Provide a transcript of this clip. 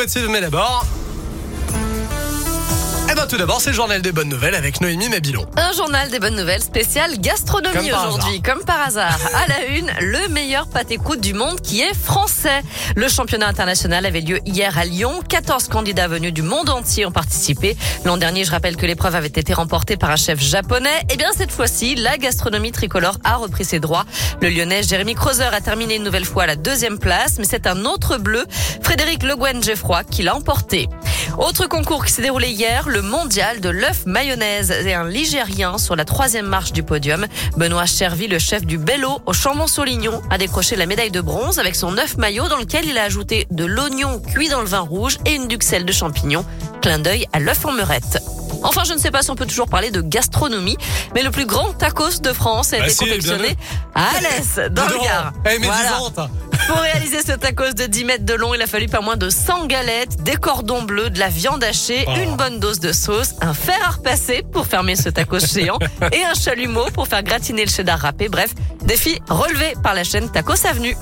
motive, mais d'abord... Tout d'abord, c'est le journal des bonnes nouvelles avec Noémie Mabilon. Un journal des bonnes nouvelles spécial gastronomie aujourd'hui, comme par hasard. À la une, le meilleur pâté croûte du monde qui est français. Le championnat international avait lieu hier à Lyon. 14 candidats venus du monde entier ont participé. L'an dernier, je rappelle que l'épreuve avait été remportée par un chef japonais. Et eh bien cette fois-ci, la gastronomie tricolore a repris ses droits. Le lyonnais Jérémy Crozer a terminé une nouvelle fois à la deuxième place, mais c'est un autre bleu, Frédéric Le Guen Geoffroy, qui l'a emporté. Autre concours qui s'est déroulé hier, le mondial de l'œuf mayonnaise et un Ligérien sur la troisième marche du podium. Benoît Chervy, le chef du Bello au Chambon-Solignon, a décroché la médaille de bronze avec son œuf maillot dans lequel il a ajouté de l'oignon cuit dans le vin rouge et une duxelle de champignons. Clin d'œil à l'œuf en meurette. Enfin, je ne sais pas si on peut toujours parler de gastronomie, mais le plus grand tacos de France a Bah été si, confectionné à Alès, dans le Gard. Eh, mais Voilà. Pour réaliser ce tacos de 10 mètres de long, il a fallu pas moins de 100 galettes, des cordons bleus, de la viande hachée, Oh. une bonne dose de sauce, un fer à repasser pour fermer ce tacos géant et un chalumeau pour faire gratiner le cheddar râpé. Bref, défi relevé par la chaîne Tacos Avenue.